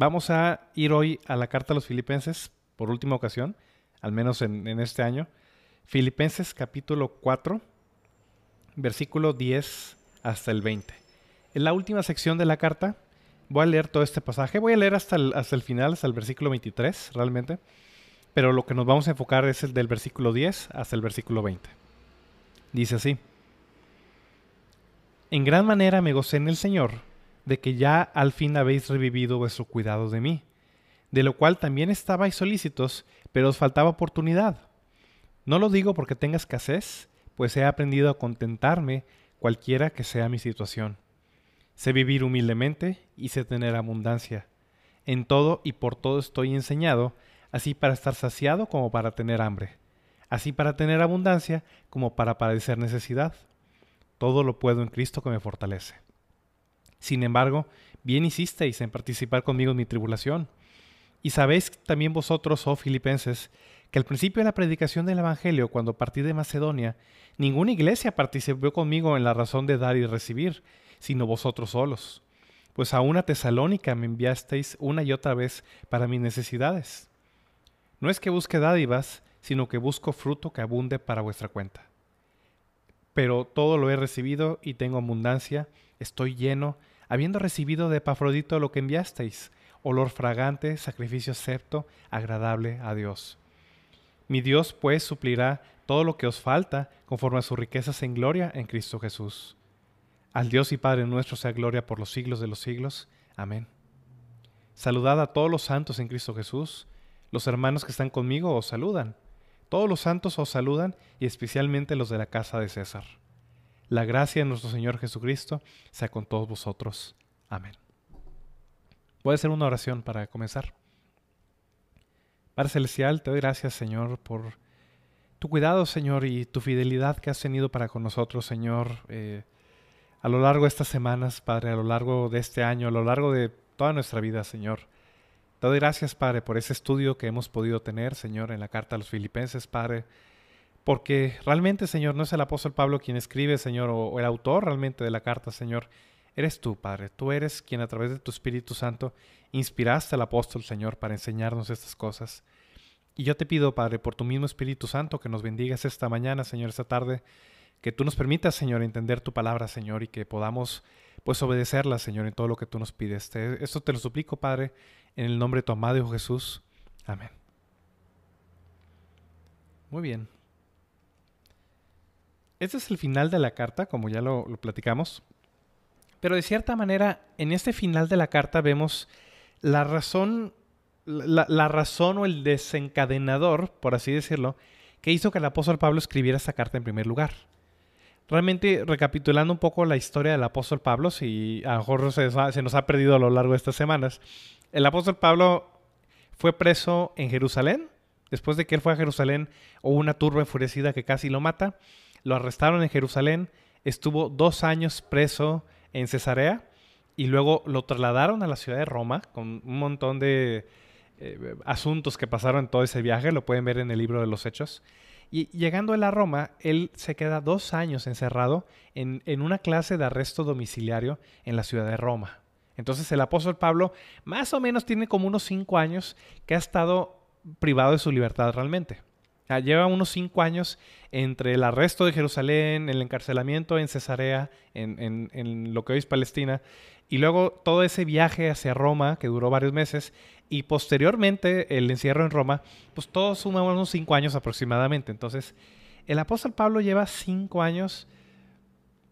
Vamos a ir hoy a la carta a los filipenses por última ocasión, al menos en, este año. Filipenses capítulo 4, versículo 10 hasta el 20. En la última sección de la carta voy a leer todo este pasaje. Voy a leer hasta el, hasta el final, hasta el versículo 23 realmente. Pero lo que nos vamos a enfocar es el del versículo 10 hasta el versículo 20. Dice así. En gran manera me gocé en el Señor de que ya al fin habéis revivido vuestro cuidado de mí, de lo cual también estabais solícitos, pero os faltaba oportunidad. No lo digo porque tenga escasez, pues he aprendido a contentarme cualquiera que sea mi situación. Sé vivir humildemente y sé tener abundancia. En todo y por todo estoy enseñado, así para estar saciado como para tener hambre, así para tener abundancia como para padecer necesidad. Todo lo puedo en Cristo que me fortalece. Sin embargo, bien hicisteis en participar conmigo en mi tribulación. Y sabéis también vosotros, oh filipenses, que al principio de la predicación del Evangelio, cuando partí de Macedonia, ninguna iglesia participó conmigo en la razón de dar y recibir, sino vosotros solos. Pues a una tesalónica me enviasteis una y otra vez para mis necesidades. No es que busque dádivas, sino que busco fruto que abunde para vuestra cuenta. Pero todo lo he recibido y tengo abundancia, estoy lleno, habiendo recibido de Epafrodito lo que enviasteis, olor fragante, sacrificio acepto, agradable a Dios. Mi Dios pues suplirá todo lo que os falta conforme a sus riquezas en gloria en Cristo Jesús. Al Dios y Padre nuestro sea gloria por los siglos de los siglos. Amén. Saludad a todos los santos en Cristo Jesús. Los hermanos que están conmigo os saludan. Todos los santos os saludan y especialmente los de la casa de César. La gracia de nuestro Señor Jesucristo sea con todos vosotros. Amén. Voy a hacer una oración para comenzar. Padre Celestial, te doy gracias, Señor, por tu cuidado, Señor, y tu fidelidad que has tenido para con nosotros, Señor, eh, a lo largo de estas semanas, Padre, a lo largo de este año, a lo largo de toda nuestra vida, Señor. Te doy gracias, Padre, por ese estudio que hemos podido tener, Señor, en la carta a los filipenses, Padre. Porque realmente, Señor, no es el apóstol Pablo quien escribe, Señor, o, el autor realmente de la carta, Señor. Eres tú, Padre. Tú eres quien a través de tu Espíritu Santo inspiraste al apóstol, Señor, para enseñarnos estas cosas. Y yo te pido, Padre, por tu mismo Espíritu Santo, que nos bendigas esta mañana, Señor, esta tarde, que tú nos permitas, Señor, entender tu palabra, Señor, y que podamos, pues, obedecerla, Señor, en todo lo que tú nos pides. esto te lo suplico, Padre, en el nombre de tu amado Jesús. Amén. Muy bien. Este es el final de la carta, como ya lo, platicamos. Pero de cierta manera, en este final de la carta vemos la razón, la, razón o el desencadenador, por así decirlo, que hizo que el apóstol Pablo escribiera esta carta en primer lugar. Realmente, recapitulando un poco la historia del apóstol Pablo, si a lo se, se nos ha perdido a lo largo de estas semanas, el apóstol Pablo fue preso en Jerusalén. Después de que él fue a Jerusalén, hubo una turba enfurecida que casi lo mata lo arrestaron en Jerusalén, estuvo dos años preso en Cesarea y luego lo trasladaron a la ciudad de Roma con un montón de eh, asuntos que pasaron en todo ese viaje, lo pueden ver en el libro de los Hechos. Y llegando él a Roma, él se queda dos años encerrado en, en una clase de arresto domiciliario en la ciudad de Roma. Entonces el apóstol Pablo más o menos tiene como unos cinco años que ha estado privado de su libertad realmente. Lleva unos cinco años entre el arresto de Jerusalén, el encarcelamiento en Cesarea, en, lo que hoy es Palestina, y luego todo ese viaje hacia Roma, que duró varios meses, y posteriormente el encierro en Roma, pues todo suma unos cinco años aproximadamente. Entonces, el apóstol Pablo lleva cinco años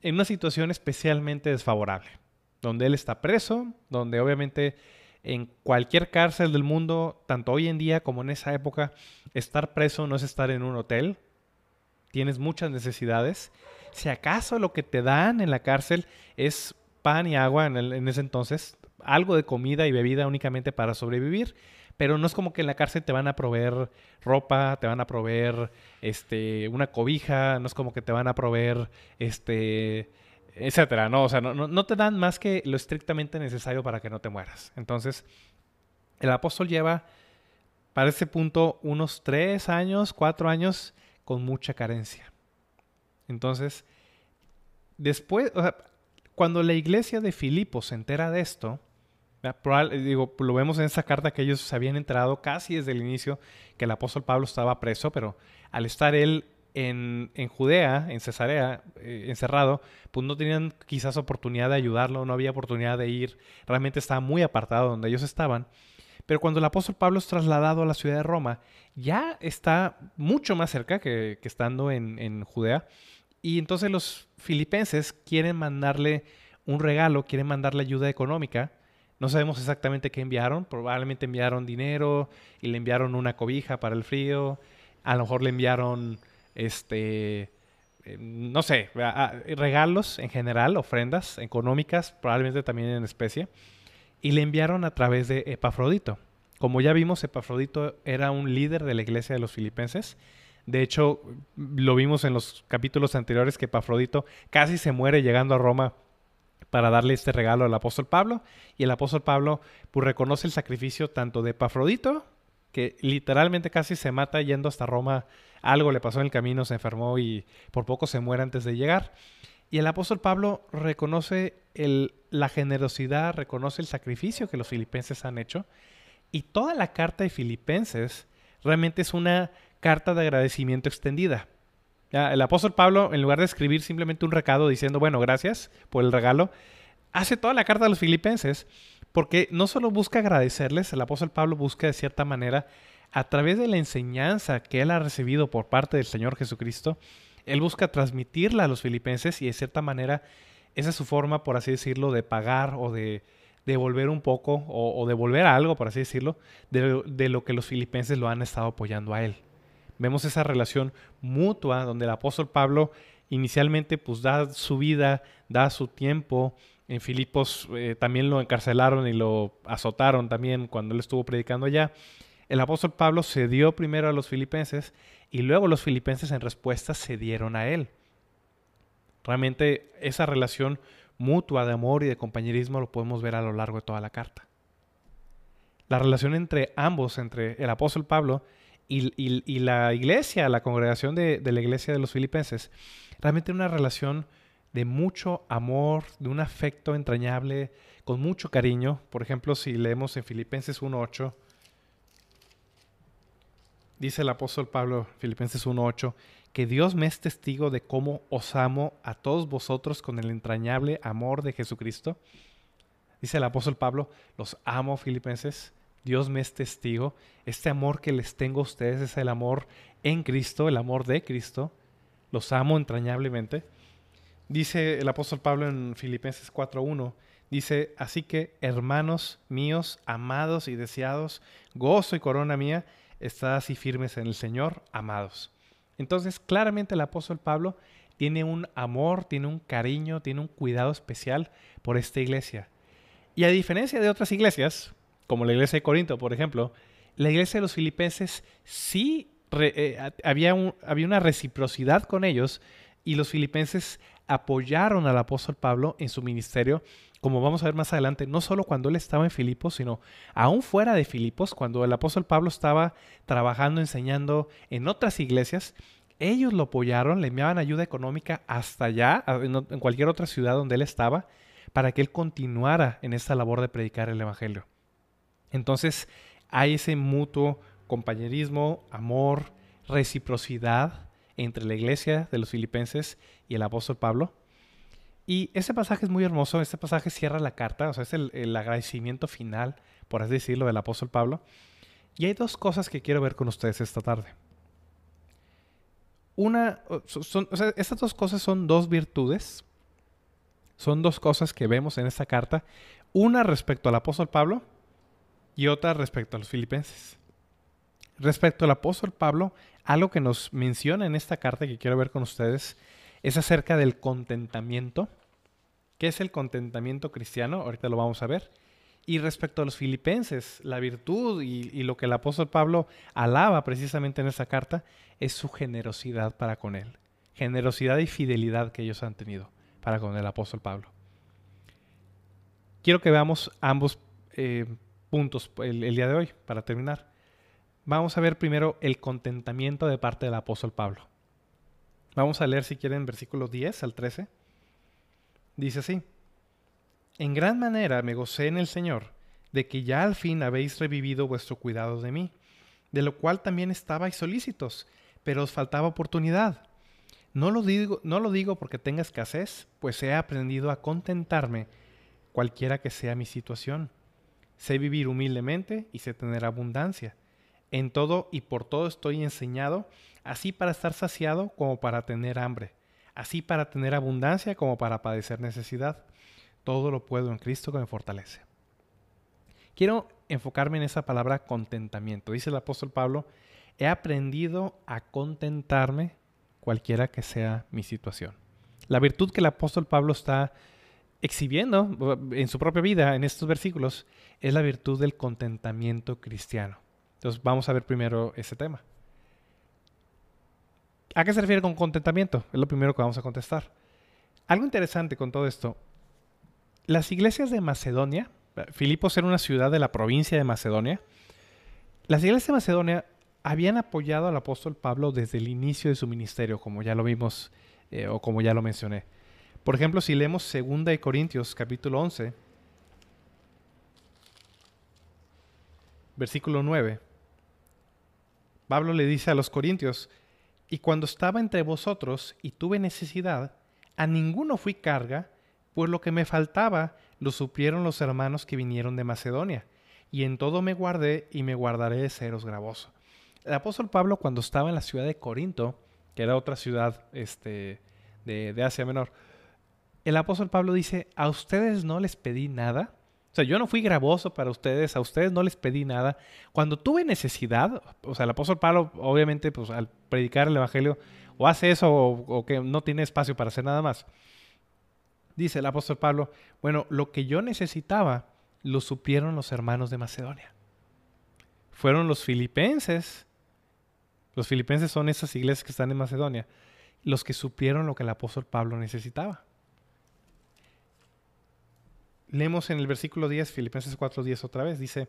en una situación especialmente desfavorable, donde él está preso, donde obviamente en cualquier cárcel del mundo, tanto hoy en día como en esa época, estar preso no es estar en un hotel. Tienes muchas necesidades. Si acaso lo que te dan en la cárcel es pan y agua en, ese entonces, algo de comida y bebida únicamente para sobrevivir pero no es como que en la cárcel te van a proveer ropa, te van a proveer este, una cobija, no es como que te van a proveer este, etcétera, ¿no? O sea, no, no, te dan más que lo estrictamente necesario para que no te mueras. Entonces, el apóstol lleva para ese punto unos tres años, cuatro años con mucha carencia. Entonces, después, cuando la iglesia de Filipo se entera de esto, digo, lo vemos en esa carta que ellos se habían enterado casi desde el inicio que el apóstol Pablo estaba preso, pero al estar él en, Judea, en Cesarea, eh, encerrado, pues no tenían quizás oportunidad de ayudarlo, no había oportunidad de ir, realmente estaba muy apartado donde ellos estaban. Pero cuando el apóstol Pablo es trasladado a la ciudad de Roma, ya está mucho más cerca que, estando en, en Judea. Y entonces los filipenses quieren mandarle un regalo, quieren mandarle ayuda económica no sabemos exactamente qué enviaron, probablemente enviaron dinero y le enviaron una cobija para el frío, a lo mejor le enviaron, este, eh, no sé, regalos en general, ofrendas económicas, probablemente también en especie, y le enviaron a través de Epafrodito. Como ya vimos, Epafrodito era un líder de la iglesia de los filipenses. De hecho, lo vimos en los capítulos anteriores que Epafrodito casi se muere llegando a Roma para darle este regalo al apóstol Pablo. Y el apóstol Pablo pues, reconoce el sacrificio tanto de Pafrodito, que literalmente casi se mata yendo hasta Roma. Algo le pasó en el camino, se enfermó y por poco se muere antes de llegar. Y el apóstol Pablo reconoce el, la generosidad, reconoce el sacrificio que los filipenses han hecho. Y toda la carta de Filipenses realmente es una carta de agradecimiento extendida el apóstol Pablo, en lugar de escribir simplemente un recado diciendo, bueno, gracias por el regalo, hace toda la carta a los filipenses porque no solo busca agradecerles, el apóstol Pablo busca de cierta manera, a través de la enseñanza que él ha recibido por parte del Señor Jesucristo, él busca transmitirla a los filipenses y de cierta manera esa es su forma, por así decirlo, de pagar o de devolver un poco o, devolver algo, por así decirlo, de lo que los filipenses lo han estado apoyando a él vemos esa relación mutua donde el apóstol Pablo inicialmente pues da su vida, da su tiempo. En Filipos eh, también lo encarcelaron y lo azotaron también cuando él estuvo predicando allá. El apóstol Pablo se dio primero a los filipenses y luego los filipenses en respuesta se dieron a él. Realmente esa relación mutua de amor y de compañerismo lo podemos ver a lo largo de toda la carta. La relación entre ambos, entre el apóstol Pablo y, la iglesia, la congregación de, la iglesia de los filipenses, realmente una relación de mucho amor, de un afecto entrañable, con mucho cariño. Por ejemplo, si leemos en Filipenses 1.8, dice el apóstol Pablo, Filipenses 1.8, que Dios me es testigo de cómo os amo a todos vosotros con el entrañable amor de Jesucristo. Dice el apóstol Pablo, los amo, Filipenses, Dios me es testigo. Este amor que les tengo a ustedes es el amor en Cristo, el amor de Cristo. Los amo entrañablemente. Dice el apóstol Pablo en Filipenses 4.1, dice, así que hermanos míos, amados y deseados, gozo y corona mía, estad así firmes en el Señor, amados. Entonces, claramente el apóstol Pablo tiene un amor, tiene un cariño, tiene un cuidado especial por esta iglesia. Y a diferencia de otras iglesias, como la iglesia de Corinto, por ejemplo, la iglesia de los filipenses sí eh, había, había una reciprocidad con ellos y los filipenses apoyaron al apóstol Pablo en su ministerio, como vamos a ver más adelante, no solo cuando él estaba en Filipos, sino aún fuera de Filipos, cuando el apóstol Pablo estaba trabajando, enseñando en otras iglesias, ellos lo apoyaron, le enviaban ayuda económica hasta allá, en cualquier otra ciudad donde él estaba, para que él continuara en esta labor de predicar el Evangelio. Entonces hay ese mutuo compañerismo, amor, reciprocidad entre la iglesia de los filipenses y el apóstol Pablo. Y ese pasaje es muy hermoso, este pasaje cierra la carta, o sea, es el, agradecimiento final, por así decirlo, del apóstol Pablo. Y hay dos cosas que quiero ver con ustedes esta tarde. Una, son, o sea, estas dos cosas son dos virtudes, son dos cosas que vemos en esta carta. Una respecto al apóstol Pablo y otra respecto a los filipenses. Respecto al apóstol Pablo, algo que nos menciona en esta carta que quiero ver con ustedes es acerca del contentamiento. ¿Qué es el contentamiento cristiano? Ahorita lo vamos a ver. Y respecto a los filipenses, la virtud y, lo que el apóstol Pablo alaba precisamente en esa carta es su generosidad para con él. Generosidad y fidelidad que ellos han tenido para con el apóstol Pablo. Quiero que veamos ambos eh, puntos el, el, día de hoy para terminar. Vamos a ver primero el contentamiento de parte del apóstol Pablo. Vamos a leer si quieren versículos 10 al 13. Dice así. En gran manera me gocé en el Señor de que ya al fin habéis revivido vuestro cuidado de mí, de lo cual también estabais solícitos, pero os faltaba oportunidad. No lo digo, no lo digo porque tenga escasez, pues he aprendido a contentarme cualquiera que sea mi situación. Sé vivir humildemente y sé tener abundancia. En todo y por todo estoy enseñado, así para estar saciado como para tener hambre, así para tener abundancia como para padecer necesidad todo lo puedo en Cristo que me fortalece. Quiero enfocarme en esa palabra contentamiento. Dice el apóstol Pablo, he aprendido a contentarme cualquiera que sea mi situación. La virtud que el apóstol Pablo está exhibiendo en su propia vida en estos versículos es la virtud del contentamiento cristiano. Entonces vamos a ver primero ese tema. ¿A qué se refiere con contentamiento? Es lo primero que vamos a contestar. Algo interesante con todo esto las iglesias de Macedonia, Filipos era una ciudad de la provincia de Macedonia, las iglesias de Macedonia habían apoyado al apóstol Pablo desde el inicio de su ministerio, como ya lo vimos eh, o como ya lo mencioné. Por ejemplo, si leemos 2 de Corintios capítulo 11, versículo 9, Pablo le dice a los corintios, y cuando estaba entre vosotros y tuve necesidad, a ninguno fui carga, pues lo que me faltaba lo supieron los hermanos que vinieron de Macedonia, y en todo me guardé y me guardaré de seros gravoso. El apóstol Pablo cuando estaba en la ciudad de Corinto, que era otra ciudad este, de, de Asia Menor, el apóstol Pablo dice, a ustedes no les pedí nada, yo no fui gravoso para ustedes, a ustedes no les pedí nada. Cuando tuve necesidad, o sea, el apóstol Pablo, obviamente, pues al predicar el Evangelio, o hace eso o, que no tiene espacio para hacer nada más dice el apóstol Pablo, bueno, lo que yo necesitaba lo supieron los hermanos de Macedonia. Fueron los filipenses, los filipenses son esas iglesias que están en Macedonia, los que supieron lo que el apóstol Pablo necesitaba. Leemos en el versículo 10, Filipenses 4:10 otra vez, dice,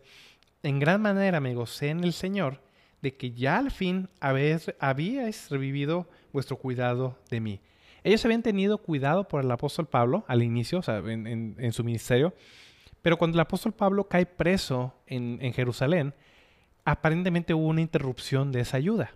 en gran manera me gocé en el Señor de que ya al fin habéis, habíais revivido vuestro cuidado de mí. Ellos habían tenido cuidado por el apóstol Pablo al inicio, o sea, en, su ministerio, pero cuando el apóstol Pablo cae preso en, Jerusalén, aparentemente hubo una interrupción de esa ayuda.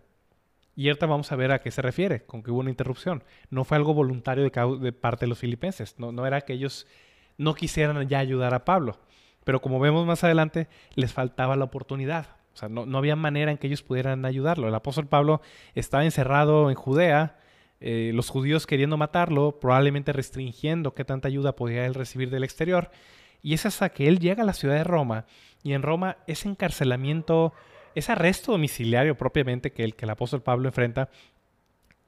Y ahorita vamos a ver a qué se refiere con que hubo una interrupción. No fue algo voluntario de, parte de los filipenses, no, no era que ellos no quisieran ya ayudar a Pablo, pero como vemos más adelante, les faltaba la oportunidad. O sea, no, no, había manera en que ellos pudieran ayudarlo. El apóstol Pablo estaba encerrado en Judea, eh, los judíos queriendo matarlo, probablemente restringiendo qué tanta ayuda podía él recibir del exterior. Y es hasta que él llega a la ciudad de Roma y en Roma ese encarcelamiento, ese arresto domiciliario propiamente que el, que el apóstol Pablo enfrenta,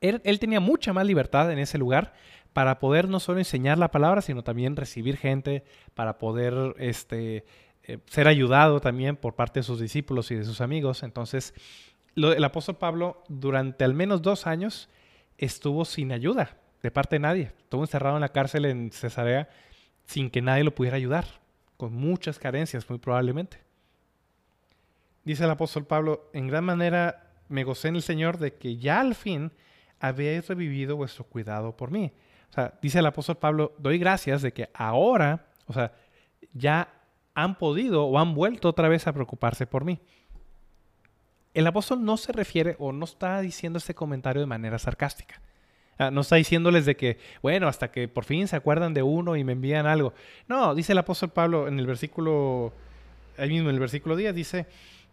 él, tenía mucha más libertad en ese lugar para poder no solo enseñar la palabra, sino también recibir gente, para poder este, eh, ser ayudado también por parte de sus discípulos y de sus amigos. Entonces, el apóstol Pablo durante al menos dos años estuvo sin ayuda de parte de nadie. Estuvo encerrado en la cárcel en Cesarea sin que nadie lo pudiera ayudar, con muchas carencias muy probablemente. Dice el apóstol Pablo, en gran manera me gocé en el Señor de que ya al fin habéis revivido vuestro cuidado por mí. O sea, dice el apóstol Pablo, doy gracias de que ahora, o sea, ya han podido o han vuelto otra vez a preocuparse por mí. El apóstol no se refiere o no está diciendo este comentario de manera sarcástica. Ah, no está diciéndoles de que, bueno, hasta que por fin se acuerdan de uno y me envían algo. No, dice el apóstol Pablo en el versículo, ahí mismo en el versículo 10, dice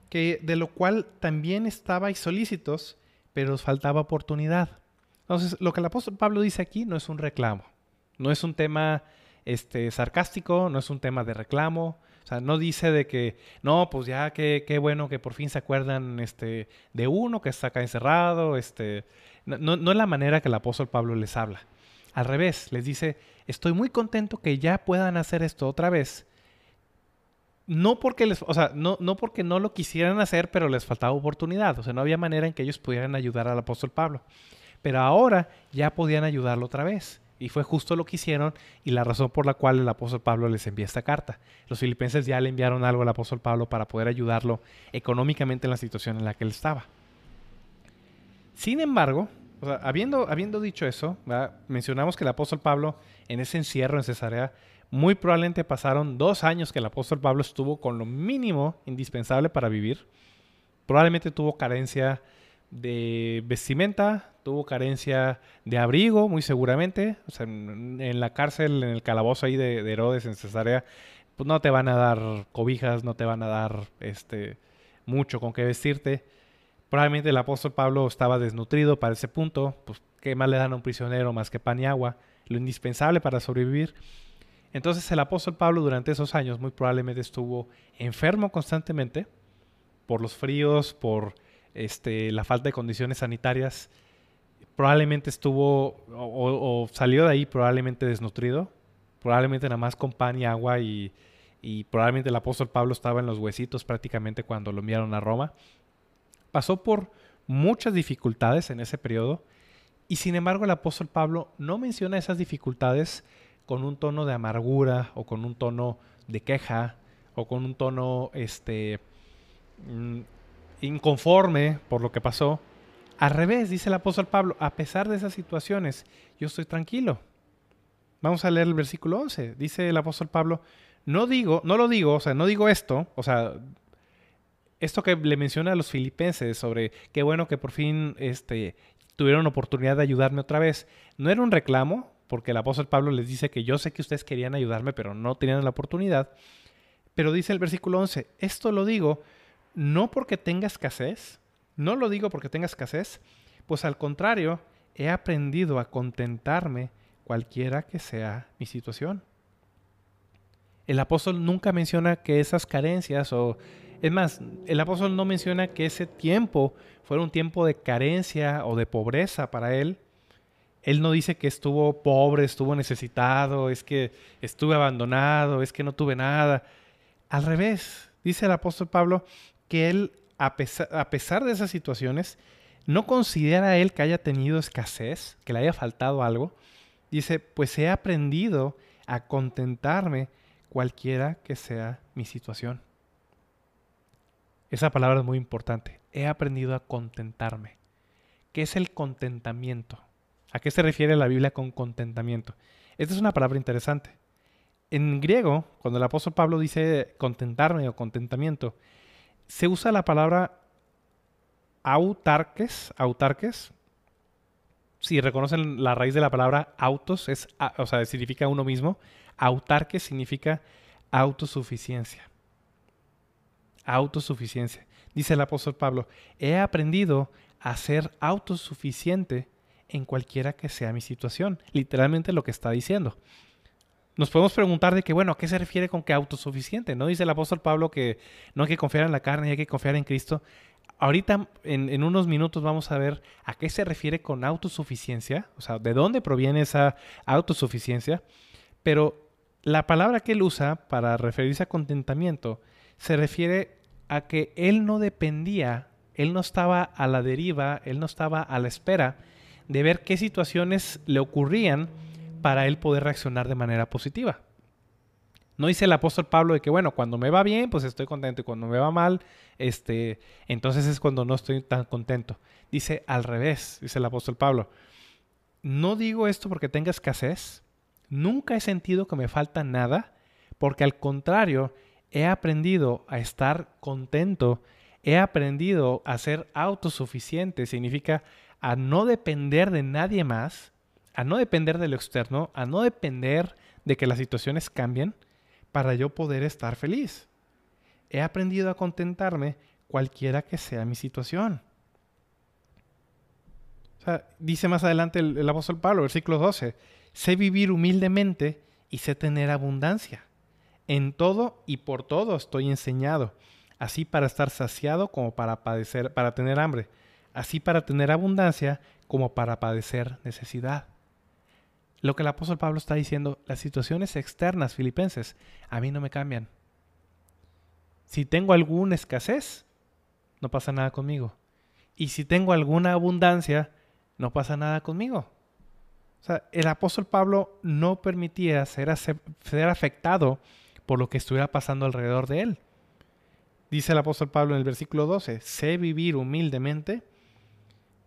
que de lo cual también estabais solícitos, pero os faltaba oportunidad. Entonces, lo que el apóstol Pablo dice aquí no es un reclamo, no es un tema este, sarcástico, no es un tema de reclamo, o sea, no dice de que, no, pues ya qué, qué bueno que por fin se acuerdan este, de uno que está acá encerrado. Este, no, no, es la manera que el apóstol Pablo les habla. Al revés, les dice, estoy muy contento que ya puedan hacer esto otra vez. No porque les, o sea, no, no porque no lo quisieran hacer, pero les faltaba oportunidad. O sea, no había manera en que ellos pudieran ayudar al apóstol Pablo. Pero ahora ya podían ayudarlo otra vez. Y fue justo lo que hicieron y la razón por la cual el apóstol Pablo les envía esta carta. Los filipenses ya le enviaron algo al apóstol Pablo para poder ayudarlo económicamente en la situación en la que él estaba. Sin embargo, habiendo, habiendo dicho eso, mencionamos que el apóstol Pablo en ese encierro en Cesarea, muy probablemente pasaron dos años que el apóstol Pablo estuvo con lo mínimo indispensable para vivir. Probablemente tuvo carencia de vestimenta, tuvo carencia de abrigo, muy seguramente. O sea, en, la cárcel, en el calabozo ahí de, de, Herodes en Cesarea, pues no te van a dar cobijas, no te van a dar este mucho con qué vestirte. Probablemente el apóstol Pablo estaba desnutrido para ese punto, pues qué más le dan a un prisionero más que pan y agua, lo indispensable para sobrevivir. Entonces el apóstol Pablo durante esos años muy probablemente estuvo enfermo constantemente por los fríos, por este, la falta de condiciones sanitarias. Probablemente estuvo o, salió de ahí probablemente desnutrido, probablemente nada más con pan y agua y, probablemente el apóstol Pablo estaba en los huesitos prácticamente cuando lo enviaron a Roma pasó por muchas dificultades en ese periodo y sin embargo el apóstol Pablo no menciona esas dificultades con un tono de amargura o con un tono de queja o con un tono este mm, inconforme por lo que pasó. Al revés, dice el apóstol Pablo, a pesar de esas situaciones, yo estoy tranquilo. Vamos a leer el versículo 11. Dice el apóstol Pablo, no digo, no lo digo, o sea, no digo esto, o sea, esto que le menciona a los filipenses sobre qué bueno que por fin este, tuvieron oportunidad de ayudarme otra vez, no era un reclamo, porque el apóstol Pablo les dice que yo sé que ustedes querían ayudarme, pero no tenían la oportunidad. Pero dice el versículo 11, esto lo digo no porque tenga escasez, no lo digo porque tenga escasez, pues al contrario, he aprendido a contentarme cualquiera que sea mi situación. El apóstol nunca menciona que esas carencias o es más, el apóstol no menciona que ese tiempo fuera un tiempo de carencia o de pobreza para él. Él no dice que estuvo pobre, estuvo necesitado, es que estuve abandonado, es que no tuve nada. Al revés, dice el apóstol Pablo que él, a pesar, a pesar de esas situaciones, no considera él que haya tenido escasez, que le haya faltado algo. Dice, pues he aprendido a contentarme cualquiera que sea mi situación. Esa palabra es muy importante. He aprendido a contentarme. ¿Qué es el contentamiento? ¿A qué se refiere la Biblia con contentamiento? Esta es una palabra interesante. En griego, cuando el apóstol Pablo dice contentarme o contentamiento, se usa la palabra autarques, autarques. Si reconocen la raíz de la palabra autos, es, o sea, significa uno mismo. Autarques significa autosuficiencia autosuficiencia. Dice el apóstol Pablo, he aprendido a ser autosuficiente en cualquiera que sea mi situación. Literalmente lo que está diciendo. Nos podemos preguntar de que, bueno, ¿a qué se refiere con que autosuficiente? ¿No dice el apóstol Pablo que no hay que confiar en la carne hay que confiar en Cristo? Ahorita, en, en, unos minutos, vamos a ver a qué se refiere con autosuficiencia, o sea, de dónde proviene esa autosuficiencia. Pero la palabra que él usa para referirse a contentamiento se refiere a que él no dependía, él no estaba a la deriva, él no estaba a la espera de ver qué situaciones le ocurrían para él poder reaccionar de manera positiva. No dice el apóstol Pablo de que, bueno, cuando me va bien, pues estoy contento, y cuando me va mal, este, entonces es cuando no estoy tan contento. Dice al revés, dice el apóstol Pablo. No digo esto porque tenga escasez, nunca he sentido que me falta nada, porque al contrario, he aprendido a estar contento, he aprendido a ser autosuficiente, significa a no depender de nadie más, a no depender de lo externo, a no depender de que las situaciones cambien para yo poder estar feliz. He aprendido a contentarme cualquiera que sea mi situación. dice más adelante el, el apóstol Pablo, versículo 12, sé vivir humildemente y sé tener abundancia. En todo y por todo estoy enseñado, así para estar saciado como para padecer, para tener hambre, así para tener abundancia como para padecer necesidad. Lo que el apóstol Pablo está diciendo, las situaciones externas filipenses a mí no me cambian. Si tengo alguna escasez, no pasa nada conmigo. Y si tengo alguna abundancia, no pasa nada conmigo. O sea, el apóstol Pablo no permitía ser, afectado por lo que estuviera pasando alrededor de él. Dice el apóstol Pablo en el versículo 12, sé vivir humildemente.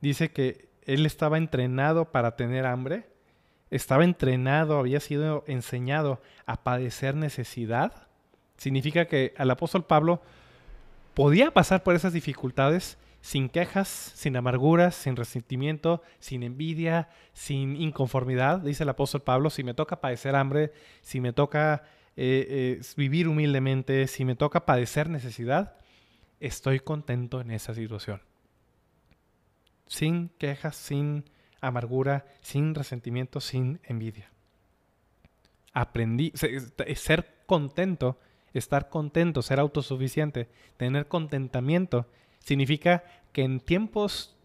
Dice que él estaba entrenado para tener hambre, estaba entrenado, había sido enseñado a padecer necesidad. Significa que al apóstol Pablo podía pasar por esas dificultades sin quejas, sin amarguras, sin resentimiento, sin envidia, sin inconformidad. Dice el apóstol Pablo, si me toca padecer hambre, si me toca eh, eh, vivir humildemente, si me toca padecer necesidad, estoy contento en esa situación. Sin quejas, sin amargura, sin resentimiento, sin envidia. Aprendí, ser contento, estar contento, ser autosuficiente, tener contentamiento, significa que en tiempos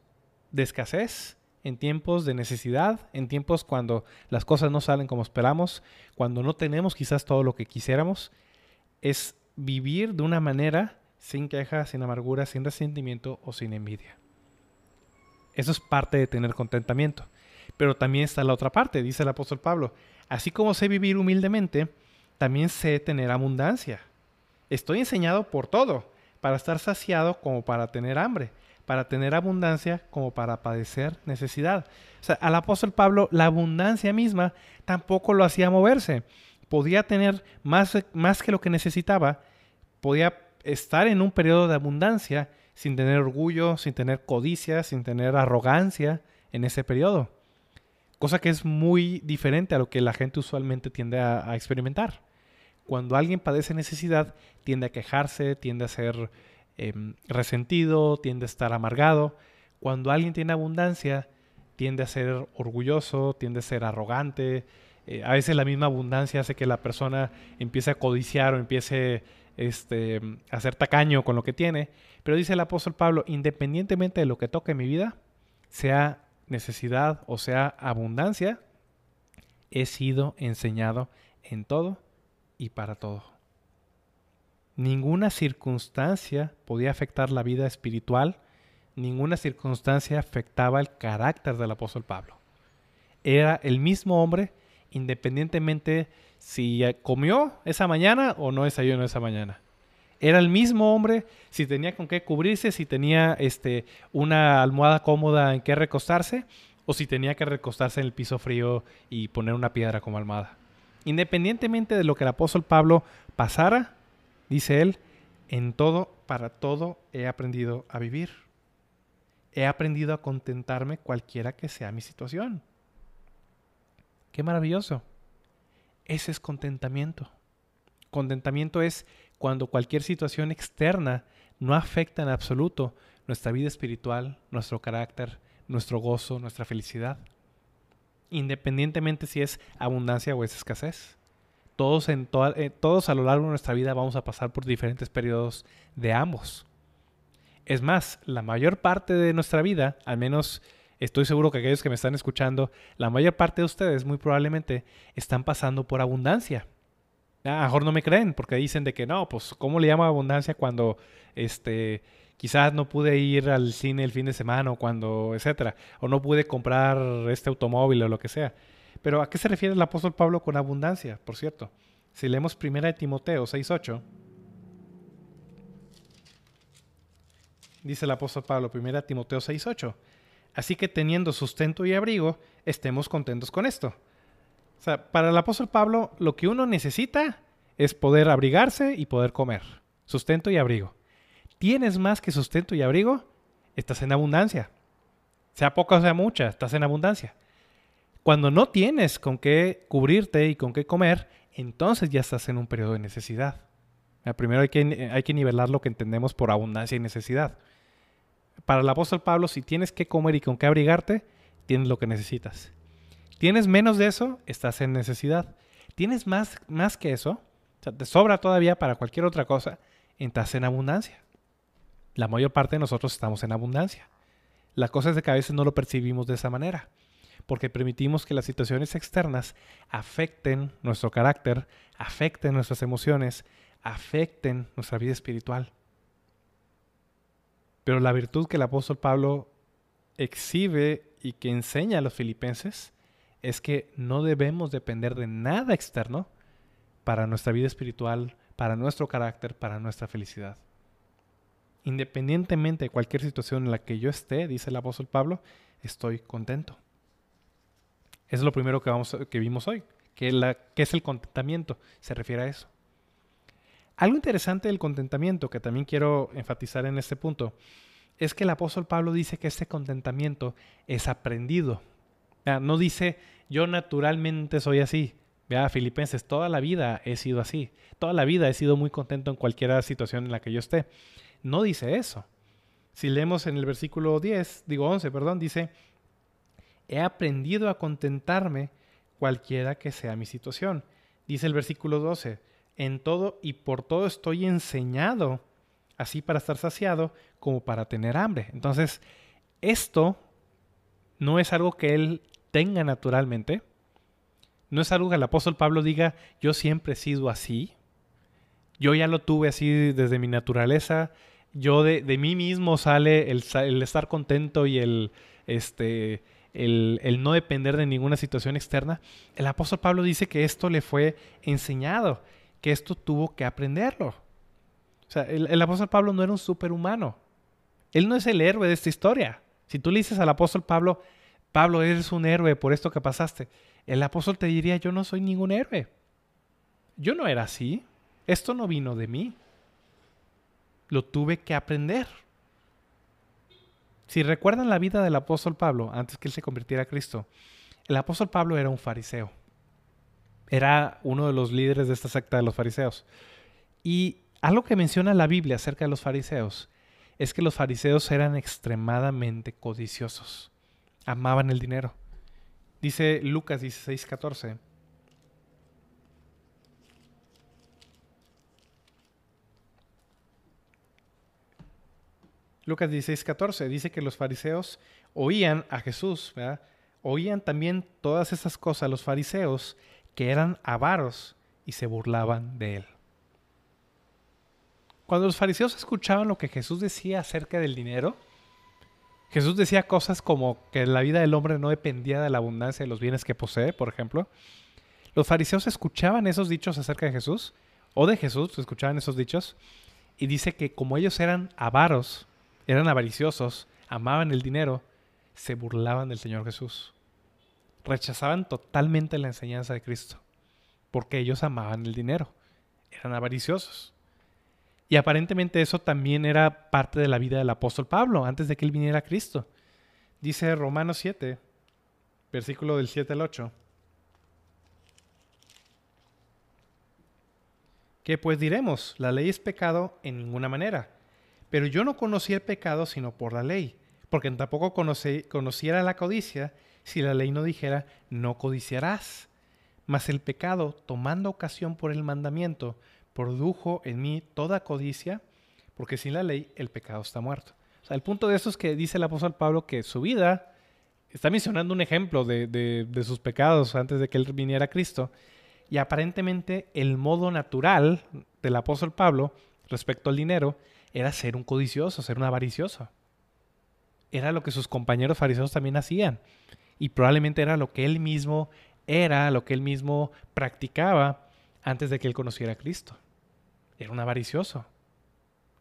de escasez, en tiempos de necesidad, en tiempos cuando las cosas no salen como esperamos, cuando no tenemos quizás todo lo que quisiéramos, es vivir de una manera sin queja, sin amargura, sin resentimiento o sin envidia. Eso es parte de tener contentamiento. Pero también está la otra parte, dice el apóstol Pablo. Así como sé vivir humildemente, también sé tener abundancia. Estoy enseñado por todo, para estar saciado como para tener hambre, para tener abundancia como para padecer necesidad. O sea, al apóstol Pablo la abundancia misma tampoco lo hacía moverse. Podía tener más, más que lo que necesitaba, podía estar en un periodo de abundancia sin tener orgullo, sin tener codicia, sin tener arrogancia en ese periodo. Cosa que es muy diferente a lo que la gente usualmente tiende a, experimentar. Cuando alguien padece necesidad, tiende a quejarse, tiende a ser Em, resentido, tiende a estar amargado. Cuando alguien tiene abundancia, tiende a ser orgulloso, tiende a ser arrogante. Eh, a veces la misma abundancia hace que la persona empiece a codiciar o empiece este, a ser tacaño con lo que tiene. Pero dice el apóstol Pablo, independientemente de lo que toque en mi vida, sea necesidad o sea abundancia, he sido enseñado en todo y para todo. Ninguna circunstancia podía afectar la vida espiritual, ninguna circunstancia afectaba el carácter del apóstol Pablo. Era el mismo hombre independientemente si comió esa mañana o no desayunó esa mañana. Era el mismo hombre si tenía con qué cubrirse, si tenía este, una almohada cómoda en que recostarse o si tenía que recostarse en el piso frío y poner una piedra como almohada. Independientemente de lo que el apóstol Pablo pasara, Dice él, en todo, para todo he aprendido a vivir. He aprendido a contentarme cualquiera que sea mi situación. Qué maravilloso. Ese es contentamiento. Contentamiento es cuando cualquier situación externa no afecta en absoluto nuestra vida espiritual, nuestro carácter, nuestro gozo, nuestra felicidad. Independientemente si es abundancia o es escasez todos, en eh, todos a lo largo de nuestra vida vamos a pasar por diferentes periodos de ambos. Es más, la mayor parte de nuestra vida, al menos estoy seguro que aquellos que me están escuchando, la mayor parte de ustedes muy probablemente están pasando por abundancia. A lo mejor no me creen porque dicen de que no, pues ¿cómo le llamo abundancia cuando este quizás no pude ir al cine el fin de semana o cuando etcétera, o no pude comprar este automóvil o lo que sea? Pero ¿a qué se refiere el apóstol Pablo con abundancia? Por cierto, si leemos 1 Timoteo 6.8, dice el apóstol Pablo, 1 Timoteo 6.8, así que teniendo sustento y abrigo, estemos contentos con esto. Para el apóstol Pablo, lo que uno necesita es poder abrigarse y poder comer. Sustento y abrigo. ¿Tienes más que sustento y abrigo? Estás en abundancia. Sea poca o sea mucha, estás en abundancia. Cuando no tienes con qué cubrirte y con qué comer, entonces ya estás en un periodo de necesidad. Primero hay que, hay que nivelar lo que entendemos por abundancia y necesidad. Para el apóstol Pablo, si tienes que comer y con qué abrigarte, tienes lo que necesitas. Tienes menos de eso, estás en necesidad. Tienes más, más que eso, te sobra todavía para cualquier otra cosa, estás en abundancia. La mayor parte de nosotros estamos en abundancia. La cosa es de que a veces no lo percibimos de esa manera. porque permitimos que las situaciones externas afecten nuestro carácter, afecten nuestras emociones, afecten nuestra vida espiritual. Pero la virtud que el apóstol Pablo exhibe y que enseña a los filipenses es que no debemos depender de nada externo para nuestra vida espiritual, para nuestro carácter, para nuestra felicidad. Independientemente de cualquier situación en la que yo esté, dice el apóstol Pablo, estoy contento. Es lo primero que, que vimos hoy, que, que es el contentamiento, se refiere a eso. Algo interesante del contentamiento que también quiero enfatizar en este punto es que el apóstol Pablo dice que este contentamiento es aprendido. No dice yo naturalmente soy así. Vea, Filipenses, toda la vida he sido así. Toda la vida he sido muy contento en cualquier situación en la que yo esté. No dice eso. Si leemos en el versículo 10, digo 11, perdón, dice, he aprendido a contentarme cualquiera que sea mi situación. Dice el versículo 12, en todo y por todo estoy enseñado, así para estar saciado como para tener hambre. Entonces, esto no es algo que él tenga naturalmente. No es algo que el apóstol Pablo diga, yo siempre he sido así. Yo ya lo tuve así desde mi naturaleza. Yo de, mí mismo sale el, el, estar contento y el, este, el, el no depender de ninguna situación externa. El apóstol Pablo dice que esto le fue enseñado que esto tuvo que aprenderlo. O sea, el, apóstol Pablo no era un superhumano. Él no es el héroe de esta historia. Si tú le dices al apóstol Pablo, Pablo, eres un héroe por esto que pasaste, el apóstol te diría, yo no soy ningún héroe. Yo no era así. Esto no vino de mí. Lo tuve que aprender. Si recuerdan la vida del apóstol Pablo antes que él se convirtiera a Cristo, el apóstol Pablo era un fariseo era uno de los líderes de esta secta de los fariseos. Y algo que menciona la Biblia acerca de los fariseos es que los fariseos eran extremadamente codiciosos, amaban el dinero. Dice Lucas 16, 14. Lucas 16, 14 dice que los fariseos oían a Jesús, oían también todas esas cosas, los fariseos, que eran avaros y se burlaban de él. Cuando los fariseos escuchaban lo que Jesús decía acerca del dinero, Jesús decía cosas como que la vida del hombre no dependía de la abundancia de los bienes que posee, por ejemplo. Los fariseos escuchaban esos dichos acerca de Jesús, o de Jesús, escuchaban esos dichos, y dice que como ellos eran avaros, eran avariciosos, amaban el dinero, se burlaban del Señor Jesús rechazaban totalmente la enseñanza de Cristo, porque ellos amaban el dinero, eran avariciosos. Y aparentemente eso también era parte de la vida del apóstol Pablo antes de que él viniera a Cristo. Dice Romanos 7, versículo del 7 al 8. ¿Qué pues diremos? La ley es pecado en ninguna manera. Pero yo no conocí el pecado sino por la ley, porque tampoco conocí, conociera la codicia si la ley no dijera, no codiciarás. Mas el pecado, tomando ocasión por el mandamiento, produjo en mí toda codicia, porque sin la ley el pecado está muerto. O sea, el punto de eso es que dice el apóstol Pablo que su vida está mencionando un ejemplo de, de sus pecados antes de que él viniera a Cristo. Y aparentemente el modo natural del apóstol Pablo respecto al dinero era ser un codicioso, ser un avaricioso. Era lo que sus compañeros fariseos también hacían y probablemente era lo que él mismo era, lo que él mismo practicaba antes de que él conociera a Cristo. Era un avaricioso,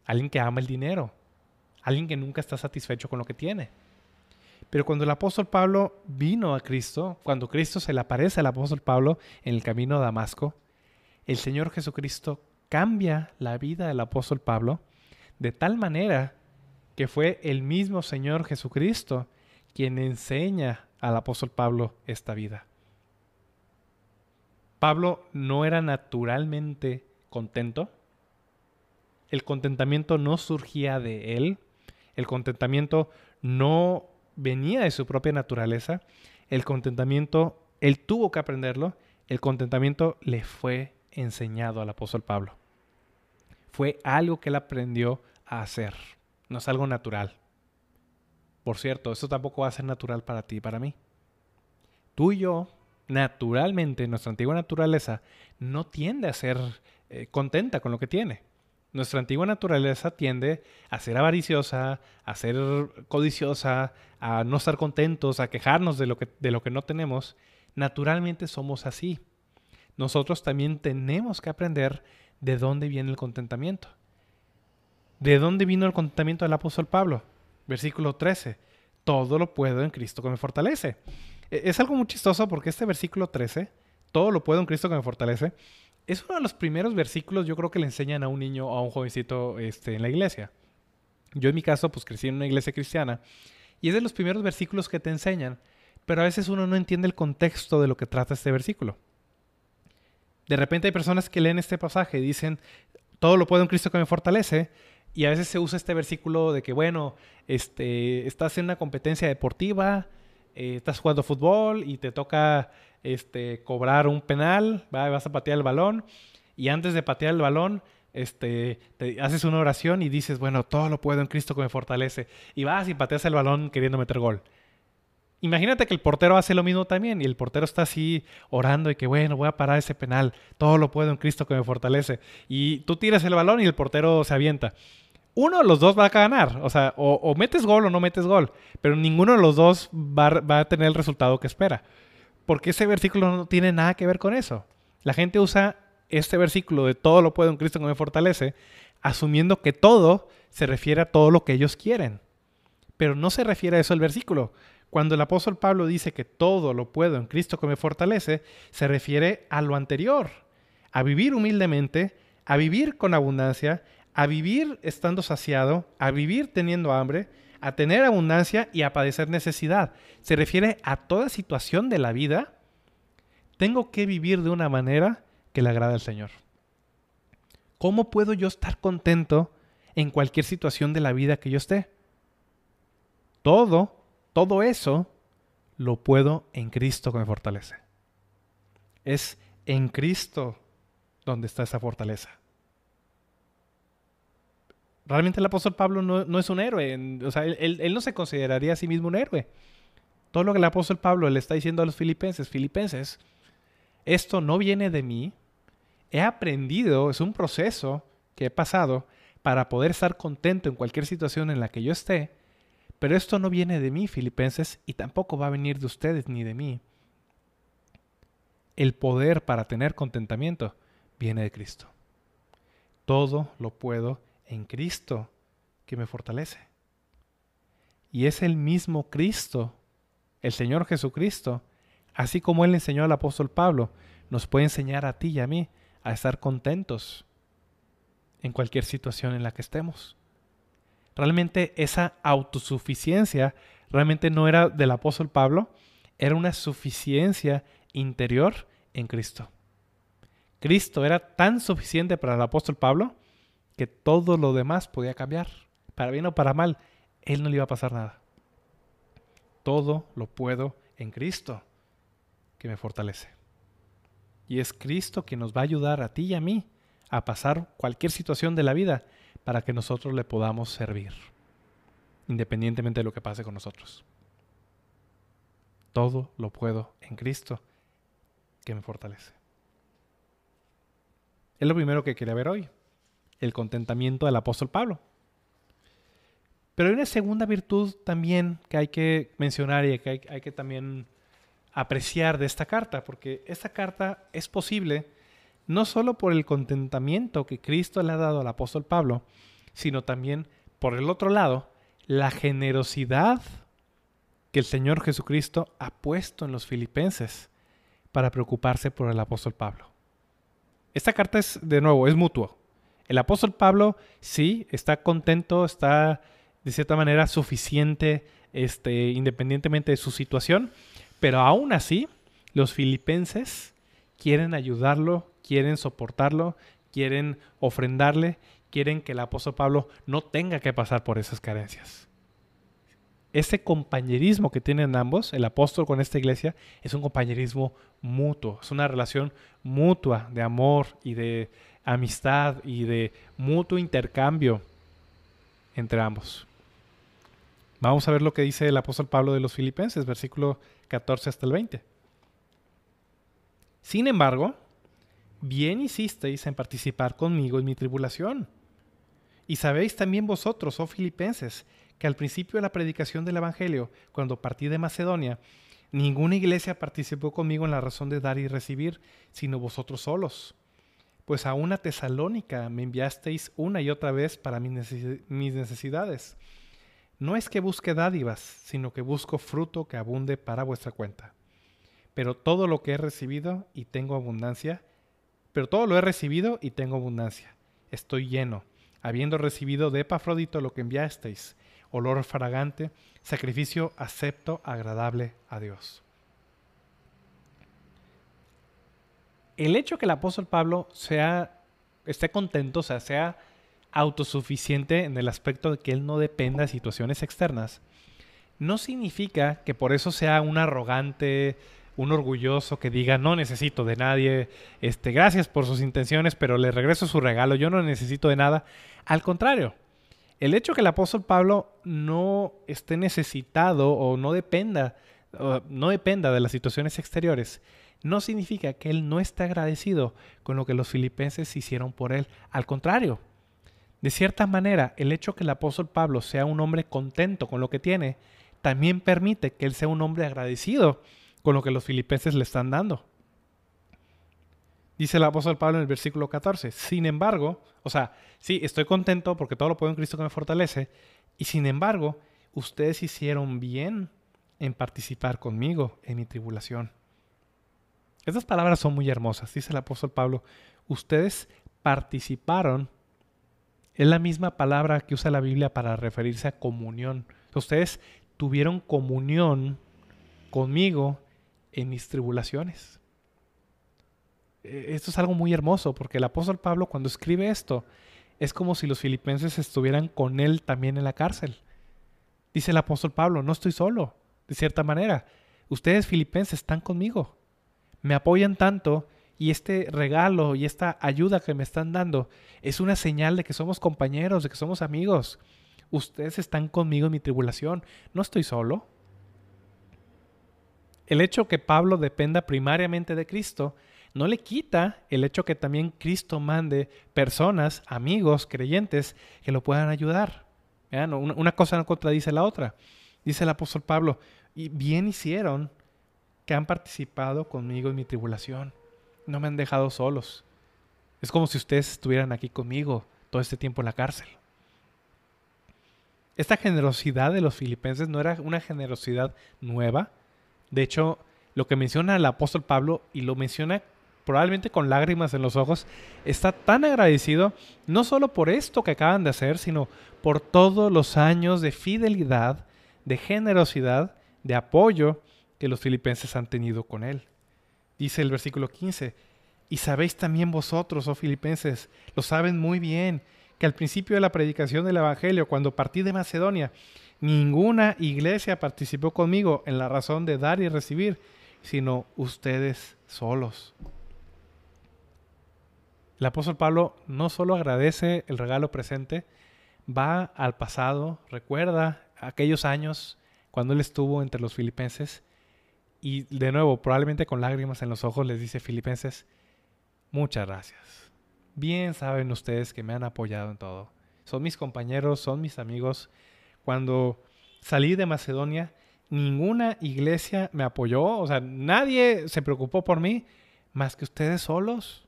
alguien que ama el dinero, alguien que nunca está satisfecho con lo que tiene. Pero cuando el apóstol Pablo vino a Cristo, cuando Cristo se le aparece al apóstol Pablo en el camino a Damasco, el Señor Jesucristo cambia la vida del apóstol Pablo de tal manera que fue el mismo Señor Jesucristo quien enseña al apóstol Pablo esta vida. Pablo no era naturalmente contento. El contentamiento no surgía de él. El contentamiento no venía de su propia naturaleza. El contentamiento, él tuvo que aprenderlo. El contentamiento le fue enseñado al apóstol Pablo. Fue algo que él aprendió a hacer. No es algo natural. Por cierto, esto tampoco va a ser natural para ti y para mí. tú y yo, naturalmente, nuestra antigua naturaleza, no tiende a ser eh, contenta con lo que tiene. Nuestra antigua naturaleza tiende a ser avariciosa, a ser codiciosa, a no estar contentos, a quejarnos de lo que, de lo que no tenemos. Naturalmente somos así. Nosotros también tenemos que aprender de dónde viene el contentamiento. ¿De dónde vino el contentamiento del apóstol Pablo? Versículo 13. Todo lo puedo en Cristo que me fortalece. E, es algo muy chistoso porque este versículo 13, todo lo puedo en Cristo que me fortalece, es uno de los primeros versículos yo creo que le enseñan a un niño a un jovencito este, en la iglesia. Yo en mi caso pues crecí en una iglesia cristiana y es de los primeros versículos que te enseñan, pero a veces uno no entiende el contexto de lo que trata este versículo. De repente hay personas que leen este pasaje y dicen, todo lo puedo en Cristo que me fortalece, y a veces se usa este versículo de que, bueno, este, estás en una competencia deportiva, eh, estás jugando fútbol y te toca este, cobrar un penal, vas a patear el balón y antes de patear el balón, este, te haces una oración y dices, bueno, todo lo puedo en Cristo que me fortalece. Y vas y pateas el balón queriendo meter gol. Imagínate que el portero hace lo mismo también y el portero está así orando y que bueno, voy a parar ese penal, todo lo puedo en Cristo que me fortalece. Y tú tiras el balón y el portero se avienta. Uno de los dos va a ganar, o sea, o, metes gol o no metes gol, pero ninguno de los dos va, va a tener el resultado que espera. Porque ese versículo no tiene nada que ver con eso. La gente usa este versículo de todo lo puedo en Cristo que me fortalece, asumiendo que todo se refiere a todo lo que ellos quieren. Pero no se refiere a eso el versículo. Cuando el apóstol Pablo dice que todo lo puedo en Cristo que me fortalece, se refiere a lo anterior, a vivir humildemente, a vivir con abundancia, a vivir estando saciado, a vivir teniendo hambre, a tener abundancia y a padecer necesidad. Se refiere a toda situación de la vida. Tengo que vivir de una manera que le agrada al Señor. ¿Cómo puedo yo estar contento en cualquier situación de la vida que yo esté? Todo todo eso lo puedo en Cristo que me fortalece. Es en Cristo donde está esa fortaleza. Realmente el apóstol Pablo no, es un héroe, o sea, él, él, no se consideraría a sí mismo un héroe. Todo lo que el apóstol Pablo le está diciendo a los filipenses, filipenses, esto no viene de mí, he aprendido, es un proceso que he pasado para poder estar contento en cualquier situación en la que yo esté, pero esto no viene de mí, filipenses, y tampoco va a venir de ustedes ni de mí. El poder para tener contentamiento viene de Cristo. Todo lo puedo en Cristo que me fortalece. Y es el mismo Cristo, el Señor Jesucristo, así como Él enseñó al apóstol Pablo, nos puede enseñar a ti y a mí a estar contentos en cualquier situación en la que estemos realmente esa autosuficiencia realmente no era del apóstol Pablo, era una suficiencia interior en Cristo. Cristo era tan suficiente para el apóstol Pablo que todo lo demás podía cambiar. Para bien o para mal, él no le iba a pasar nada. Todo lo puedo en Cristo que me fortalece. Y es Cristo quien nos va a ayudar a ti y a mí a pasar cualquier situación de la vida para que nosotros le podamos servir, independientemente de lo que pase con nosotros. Todo lo puedo en Cristo que me fortalece. Es lo primero que quería ver hoy, el contentamiento del apóstol Pablo. Pero hay una segunda virtud también que hay que mencionar y que hay, que también apreciar de esta carta, porque esta carta es posible no solo por el contentamiento que Cristo le ha dado al apóstol Pablo, sino también por el otro lado, la generosidad que el Señor Jesucristo ha puesto en los filipenses para preocuparse por el apóstol Pablo. Esta carta es, de nuevo, es mutuo. El apóstol Pablo sí está contento, está de cierta manera suficiente, este, independientemente de su situación, pero aún así los filipenses quieren ayudarlo quieren soportarlo, quieren ofrendarle, quieren que el apóstol Pablo no tenga que pasar por esas carencias. Ese compañerismo que tienen ambos, el apóstol con esta iglesia, es un compañerismo mutuo, es una relación mutua de amor y de amistad y de mutuo intercambio entre ambos. Vamos a ver lo que dice el apóstol Pablo de los Filipenses, versículo 14 hasta el 20. Sin embargo, bien hicisteis en participar conmigo en mi tribulación. Y sabéis también vosotros, oh filipenses, que al principio de la predicación del Evangelio, cuando partí de Macedonia, ninguna iglesia participó conmigo en la razón de dar y recibir, sino vosotros solos. Pues a una tesalónica me enviasteis una y otra vez para mis necesidades. No es que busque dádivas, sino que busco fruto que abunde para vuestra cuenta. Pero todo lo que he recibido y tengo abundancia, pero todo lo he recibido y tengo abundancia. Estoy lleno, habiendo recibido de Epafrodito lo que enviasteis, olor fragante, sacrificio acepto, agradable a Dios. El hecho que el apóstol Pablo sea, esté contento, o sea, sea autosuficiente en el aspecto de que él no dependa de situaciones externas, no significa que por eso sea un arrogante, un orgulloso que diga no necesito de nadie, este, gracias por sus intenciones, pero le regreso su regalo, yo no necesito de nada. Al contrario, el hecho que el apóstol Pablo no esté necesitado o no dependa, no dependa de las situaciones exteriores, no significa que él no esté agradecido con lo que los filipenses hicieron por él. Al contrario, de cierta manera, el hecho que el apóstol Pablo sea un hombre contento con lo que tiene, también permite que él sea un hombre agradecido con lo que los filipenses le están dando. Dice el apóstol Pablo en el versículo 14, sin embargo, o sea, sí, estoy contento porque todo lo puedo en Cristo que me fortalece, y sin embargo, ustedes hicieron bien en participar conmigo en mi tribulación. Estas palabras son muy hermosas, dice el apóstol Pablo, ustedes participaron, es la misma palabra que usa la Biblia para referirse a comunión. Ustedes tuvieron comunión conmigo en mis tribulaciones. E, esto es algo muy hermoso porque el apóstol Pablo cuando escribe esto es como si los filipenses estuvieran con él también en la cárcel. Dice el apóstol Pablo, no estoy solo, de cierta manera. Ustedes filipenses están conmigo. Me apoyan tanto y este regalo y esta ayuda que me están dando es una señal de que somos compañeros, de que somos amigos. Ustedes están conmigo en mi tribulación. No estoy solo. El hecho que Pablo dependa primariamente de Cristo no le quita el hecho que también Cristo mande personas, amigos, creyentes, que lo puedan ayudar. Una cosa no contradice la otra. Dice el apóstol Pablo, y bien hicieron que han participado conmigo en mi tribulación. No me han dejado solos. Es como si ustedes estuvieran aquí conmigo todo este tiempo en la cárcel. Esta generosidad de los filipenses no era una generosidad nueva. De hecho, lo que menciona el apóstol Pablo y lo menciona probablemente con lágrimas en los ojos, está tan agradecido no solo por esto que acaban de hacer, sino por todos los años de fidelidad, de generosidad, de apoyo que los filipenses han tenido con él. Dice el versículo 15, y sabéis también vosotros, oh filipenses, lo saben muy bien, que al principio de la predicación del Evangelio, cuando partí de Macedonia, ninguna iglesia participó conmigo en la razón de dar y recibir, sino ustedes solos. El apóstol Pablo no solo agradece el regalo presente, va al pasado, recuerda aquellos años cuando él estuvo entre los filipenses y de nuevo, probablemente con lágrimas en los ojos, les dice filipenses, muchas gracias. Bien saben ustedes que me han apoyado en todo. Son mis compañeros, son mis amigos. Cuando salí de Macedonia, ninguna iglesia me apoyó, o sea, nadie se preocupó por mí más que ustedes solos.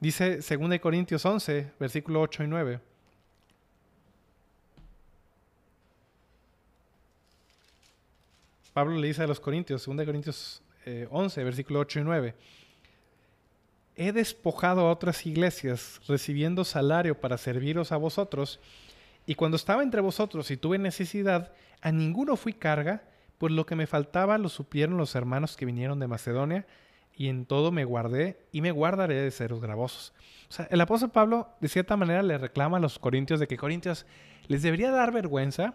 Dice 2 Corintios 11, versículo 8 y 9. Pablo le dice a los Corintios, 2 Corintios 11, eh, versículo 8 y 9. He despojado a otras iglesias, recibiendo salario para serviros a vosotros, y cuando estaba entre vosotros y tuve necesidad, a ninguno fui carga, pues lo que me faltaba lo supieron los hermanos que vinieron de Macedonia, y en todo me guardé y me guardaré de seros gravosos. O sea, el apóstol Pablo de cierta manera le reclama a los corintios de que Corintios les debería dar vergüenza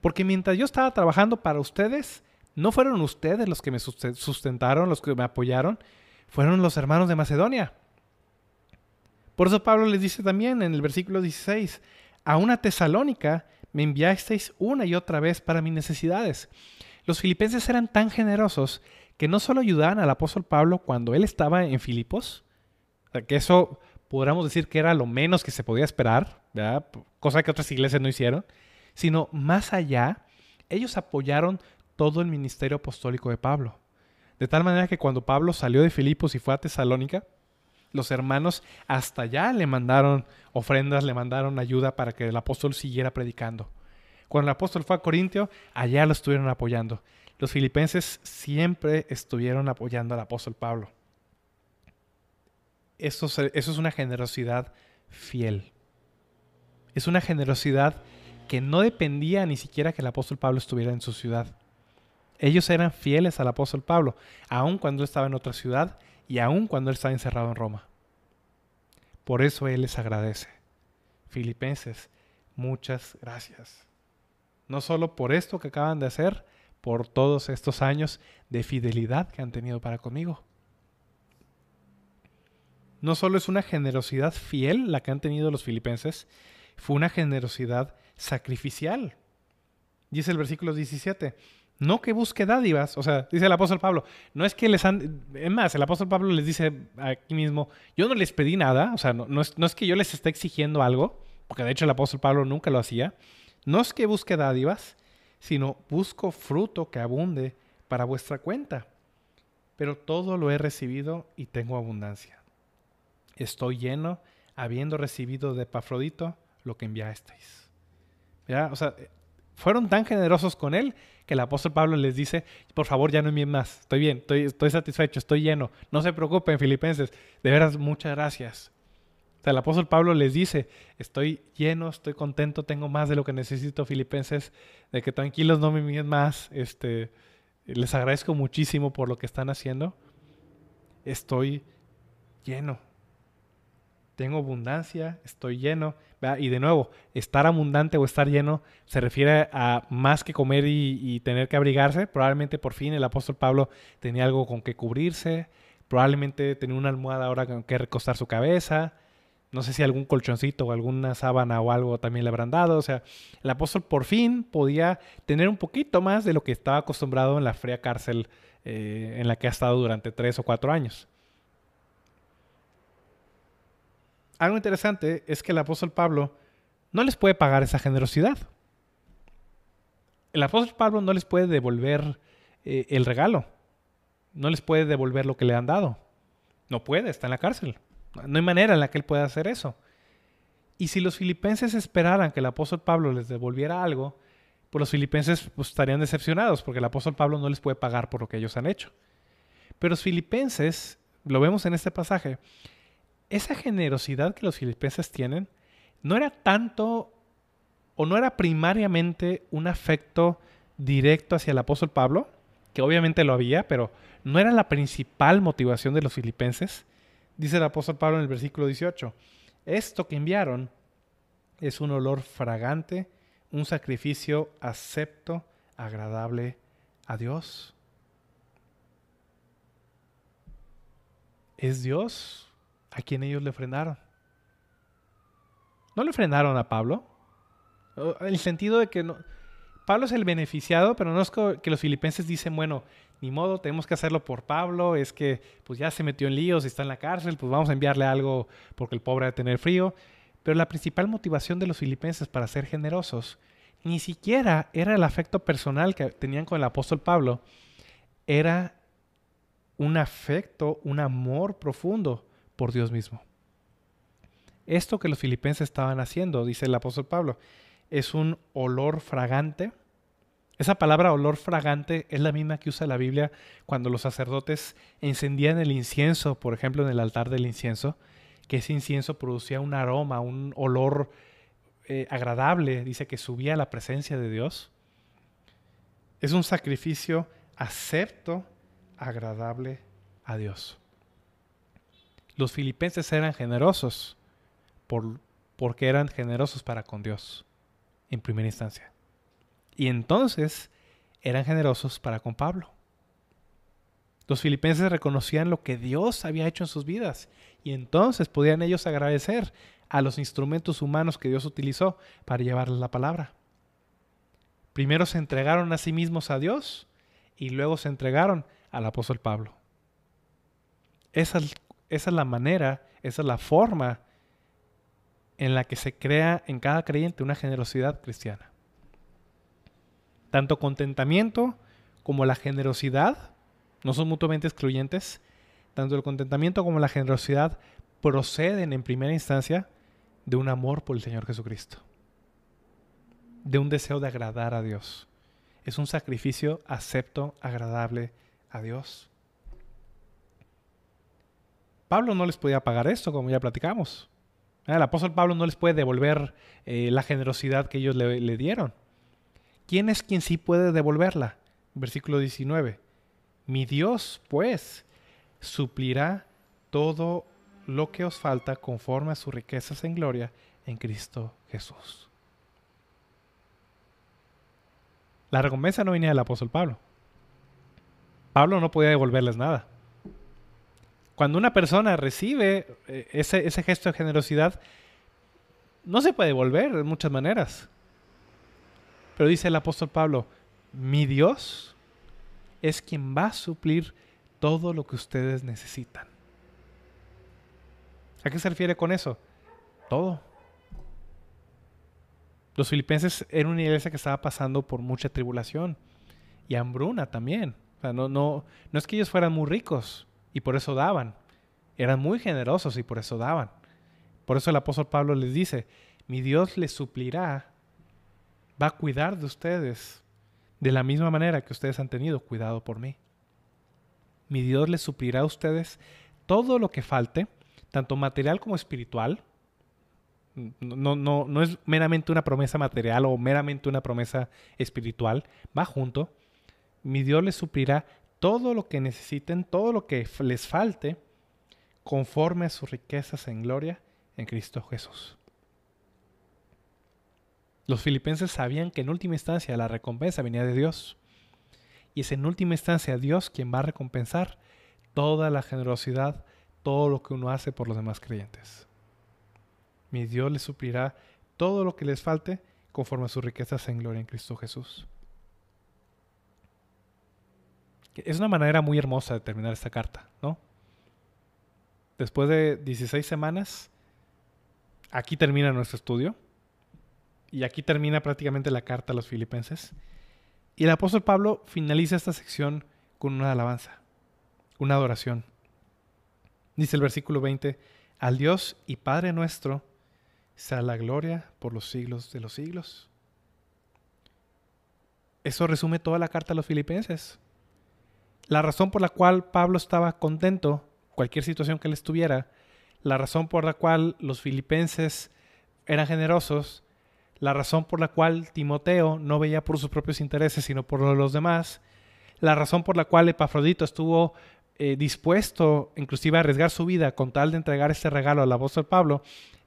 porque mientras yo estaba trabajando para ustedes, no fueron ustedes los que me sustentaron, los que me apoyaron, fueron los hermanos de Macedonia. Por eso Pablo les dice también en el versículo 16, a una tesalónica me enviasteis una y otra vez para mis necesidades. Los filipenses eran tan generosos que no solo ayudaban al apóstol Pablo cuando él estaba en Filipos, que eso podríamos decir que era lo menos que se podía esperar, cosa que otras iglesias no hicieron, sino más allá, ellos apoyaron todo el ministerio apostólico de Pablo. De tal manera que cuando Pablo salió de Filipos y fue a Tesalónica, los hermanos hasta allá le mandaron ofrendas, le mandaron ayuda para que el apóstol siguiera predicando. Cuando el apóstol fue a Corintio, allá lo estuvieron apoyando. Los filipenses siempre estuvieron apoyando al apóstol Pablo. Eso, eso es una generosidad fiel. Es una generosidad que no dependía ni siquiera que el apóstol Pablo estuviera en su ciudad. Ellos eran fieles al apóstol Pablo, aun cuando él estaba en otra ciudad y aun cuando él estaba encerrado en Roma. Por eso él les agradece. Filipenses, muchas gracias. No solo por esto que acaban de hacer, por todos estos años de fidelidad que han tenido para conmigo. No solo es una generosidad fiel la que han tenido los filipenses, fue una generosidad sacrificial. Dice el versículo 17, no que busque dádivas, o sea, dice el apóstol Pablo, no es que les han, es más, el apóstol Pablo les dice aquí mismo, yo no les pedí nada, o sea, no, no, es, no es que yo les esté exigiendo algo, porque de hecho el apóstol Pablo nunca lo hacía, no es que busque dádivas, sino busco fruto que abunde para vuestra cuenta. Pero todo lo he recibido y tengo abundancia. Estoy lleno, habiendo recibido de Epafrodito lo que enviasteis. O sea, fueron tan generosos con él que el apóstol Pablo les dice, por favor ya no envíen más, estoy bien, estoy, estoy satisfecho, estoy lleno, no se preocupen filipenses, de veras muchas gracias. O sea, el apóstol Pablo les dice, estoy lleno, estoy contento, tengo más de lo que necesito, filipenses, de que tranquilos no me envíen más, este, les agradezco muchísimo por lo que están haciendo. Estoy lleno. Tengo abundancia, estoy lleno. Y de nuevo, estar abundante o estar lleno se refiere a más que comer y, tener que abrigarse. Probablemente por fin el apóstol Pablo tenía algo con que cubrirse. Probablemente tenía una almohada ahora con que recostar su cabeza no sé si algún colchoncito o alguna sábana o algo también le habrán dado. O sea, el apóstol por fin podía tener un poquito más de lo que estaba acostumbrado en la fría cárcel eh, en la que ha estado durante tres o cuatro años. Algo interesante es que el apóstol Pablo no les puede pagar esa generosidad. El apóstol Pablo no les puede devolver eh, el regalo. No les puede devolver lo que le han dado. No puede, está en la cárcel. No hay manera en la que él pueda hacer eso. Y si los filipenses esperaran que el apóstol Pablo les devolviera algo, pues los filipenses pues, estarían decepcionados porque el apóstol Pablo no les puede pagar por lo que ellos han hecho. Pero los filipenses, lo vemos en este pasaje, esa generosidad que los filipenses tienen no era tanto o no era primariamente un afecto directo hacia el apóstol Pablo, que obviamente lo había, pero no era la principal motivación de los filipenses, Dice el apóstol Pablo en el versículo 18, esto que enviaron es un olor fragante, un sacrificio acepto, agradable a Dios. Es Dios a quien ellos le frenaron. No le frenaron a Pablo. En el sentido de que no, Pablo es el beneficiado, pero no es que los filipenses dicen, bueno, ni modo, tenemos que hacerlo por Pablo, es que pues ya se metió en líos, está en la cárcel, pues vamos a enviarle algo porque el pobre va a tener frío. Pero la principal motivación de los filipenses para ser generosos ni siquiera era el afecto personal que tenían con el apóstol Pablo, era un afecto, un amor profundo por Dios mismo. Esto que los filipenses estaban haciendo, dice el apóstol Pablo, es un olor fragante esa palabra olor fragante es la misma que usa la Biblia cuando los sacerdotes encendían el incienso, por ejemplo, en el altar del incienso, que ese incienso producía un aroma, un olor eh, agradable, dice que subía a la presencia de Dios. Es un sacrificio acepto, agradable a Dios. Los filipenses eran generosos por, porque eran generosos para con Dios, en primera instancia. Y entonces eran generosos para con Pablo. Los filipenses reconocían lo que Dios había hecho en sus vidas y entonces podían ellos agradecer a los instrumentos humanos que Dios utilizó para llevarles la palabra. Primero se entregaron a sí mismos a Dios y luego se entregaron al apóstol Pablo. Esa es, esa es la manera, esa es la forma en la que se crea en cada creyente una generosidad cristiana. Tanto contentamiento como la generosidad no son mutuamente excluyentes. Tanto el contentamiento como la generosidad proceden en primera instancia de un amor por el Señor Jesucristo, de un deseo de agradar a Dios. Es un sacrificio acepto, agradable a Dios. Pablo no les podía pagar esto, como ya platicamos. Ah, el apóstol Pablo no les puede devolver eh, la generosidad que ellos le, le dieron. ¿Quién es quien sí puede devolverla? Versículo 19. Mi Dios, pues, suplirá todo lo que os falta conforme a sus riquezas en gloria en Cristo Jesús. La recompensa no venía del apóstol Pablo. Pablo no podía devolverles nada. Cuando una persona recibe eh, ese, gesto de generosidad, no se puede devolver de muchas maneras. Pero dice el apóstol Pablo, mi Dios es quien va a suplir todo lo que ustedes necesitan. ¿A qué se refiere con eso? Todo. Los filipenses eran una iglesia que estaba pasando por mucha tribulación y hambruna también. no, no, no es que ellos fueran muy ricos y por eso daban. Eran muy generosos y por eso daban. Por eso el apóstol Pablo les dice, mi Dios les suplirá, va a cuidar de ustedes de la misma manera que ustedes han tenido cuidado por mí. Mi Dios les suplirá a ustedes todo lo que falte, tanto material como espiritual. No, no, no es meramente una promesa material o meramente una promesa espiritual, va junto. Mi Dios les suplirá todo lo que necesiten, todo lo que les falte, conforme a sus riquezas en gloria en Cristo Jesús. Los filipenses sabían que en última instancia la recompensa venía de Dios. Y es en última instancia Dios quien va a recompensar toda la generosidad, todo lo que uno hace por los demás creyentes. Mi Dios les suplirá todo lo que les falte conforme a sus riquezas en gloria en Cristo Jesús. Es una manera muy hermosa de terminar esta carta, ¿no? Después de 16 semanas, aquí termina nuestro estudio. Y aquí termina prácticamente la carta a los filipenses. Y el apóstol Pablo finaliza esta sección con una alabanza, una adoración. Dice el versículo 20, al Dios y Padre nuestro sea la gloria por los siglos de los siglos. Eso resume toda la carta a los filipenses. La razón por la cual Pablo estaba contento, cualquier situación que él estuviera, la razón por la cual los filipenses eran generosos, la razón por la cual Timoteo no veía por sus propios intereses, sino por los demás, la razón por la cual Epafrodito estuvo eh, dispuesto inclusive a arriesgar su vida con tal de entregar este regalo al apóstol Pablo,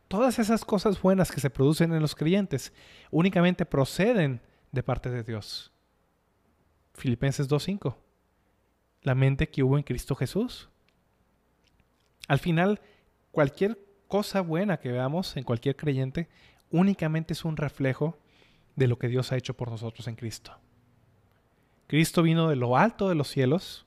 todas esas cosas buenas que se producen en los creyentes únicamente proceden de parte de Dios. Filipenses 2.5. La mente que hubo en Cristo Jesús. Al final, cualquier cosa buena que veamos en cualquier creyente únicamente es un reflejo de lo que Dios ha hecho por nosotros en Cristo. Cristo vino de lo alto de los cielos,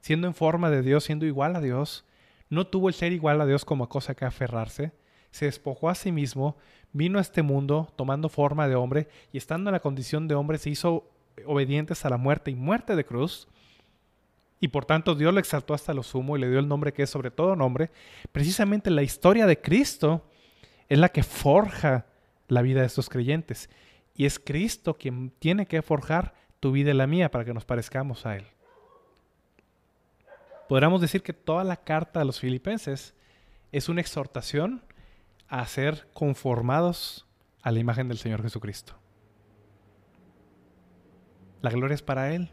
siendo en forma de Dios, siendo igual a Dios, no tuvo el ser igual a Dios como cosa que aferrarse, se despojó a sí mismo, vino a este mundo tomando forma de hombre y estando en la condición de hombre se hizo obediente hasta la muerte y muerte de cruz. Y por tanto Dios lo exaltó hasta lo sumo y le dio el nombre que es sobre todo nombre. Precisamente la historia de Cristo es la que forja la vida de estos creyentes. Y es Cristo quien tiene que forjar tu vida y la mía para que nos parezcamos a Él. Podríamos decir que toda la carta a los filipenses es una exhortación a ser conformados a la imagen del Señor Jesucristo. La gloria es para Él.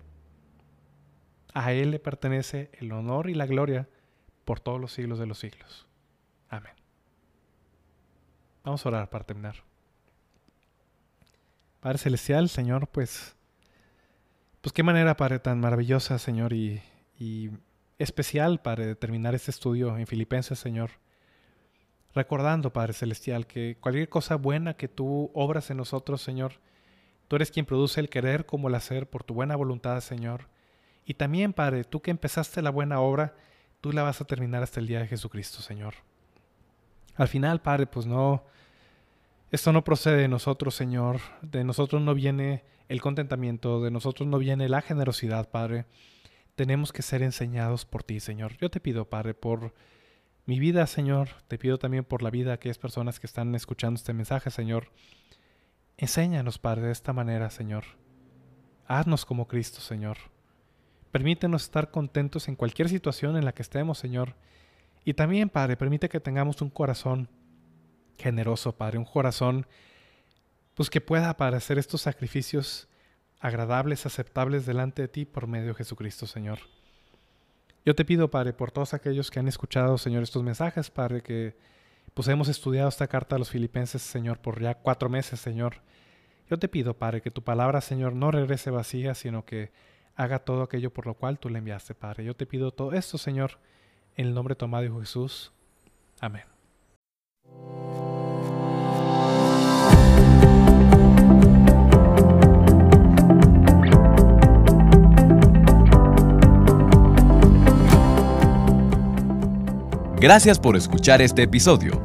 A Él le pertenece el honor y la gloria por todos los siglos de los siglos. Amén. Vamos a orar para terminar. Padre Celestial, Señor, pues, pues qué manera, Padre, tan maravillosa, Señor, y, y especial, para terminar este estudio en Filipenses, Señor. Recordando, Padre Celestial, que cualquier cosa buena que tú obras en nosotros, Señor, tú eres quien produce el querer como el hacer por tu buena voluntad, Señor. Y también, Padre, tú que empezaste la buena obra, tú la vas a terminar hasta el día de Jesucristo, Señor. Al final, Padre, pues no, esto no procede de nosotros, Señor. De nosotros no viene el contentamiento, de nosotros no viene la generosidad, Padre. Tenemos que ser enseñados por ti, Señor. Yo te pido, Padre, por mi vida, Señor. Te pido también por la vida de aquellas personas que están escuchando este mensaje, Señor. Enséñanos, Padre, de esta manera, Señor. Haznos como Cristo, Señor. Permítenos estar contentos en cualquier situación en la que estemos, Señor. Y también, Padre, permite que tengamos un corazón generoso, Padre, un corazón pues que pueda para hacer estos sacrificios agradables, aceptables delante de ti por medio de Jesucristo, Señor. Yo te pido, Padre, por todos aquellos que han escuchado, Señor, estos mensajes, Padre, que pues hemos estudiado esta carta a los filipenses, Señor, por ya cuatro meses, Señor. Yo te pido, Padre, que tu palabra, Señor, no regrese vacía, sino que haga todo aquello por lo cual tú le enviaste, Padre. Yo te pido todo esto, Señor, en el nombre tomado de Jesús. Amén. Gracias por escuchar este episodio.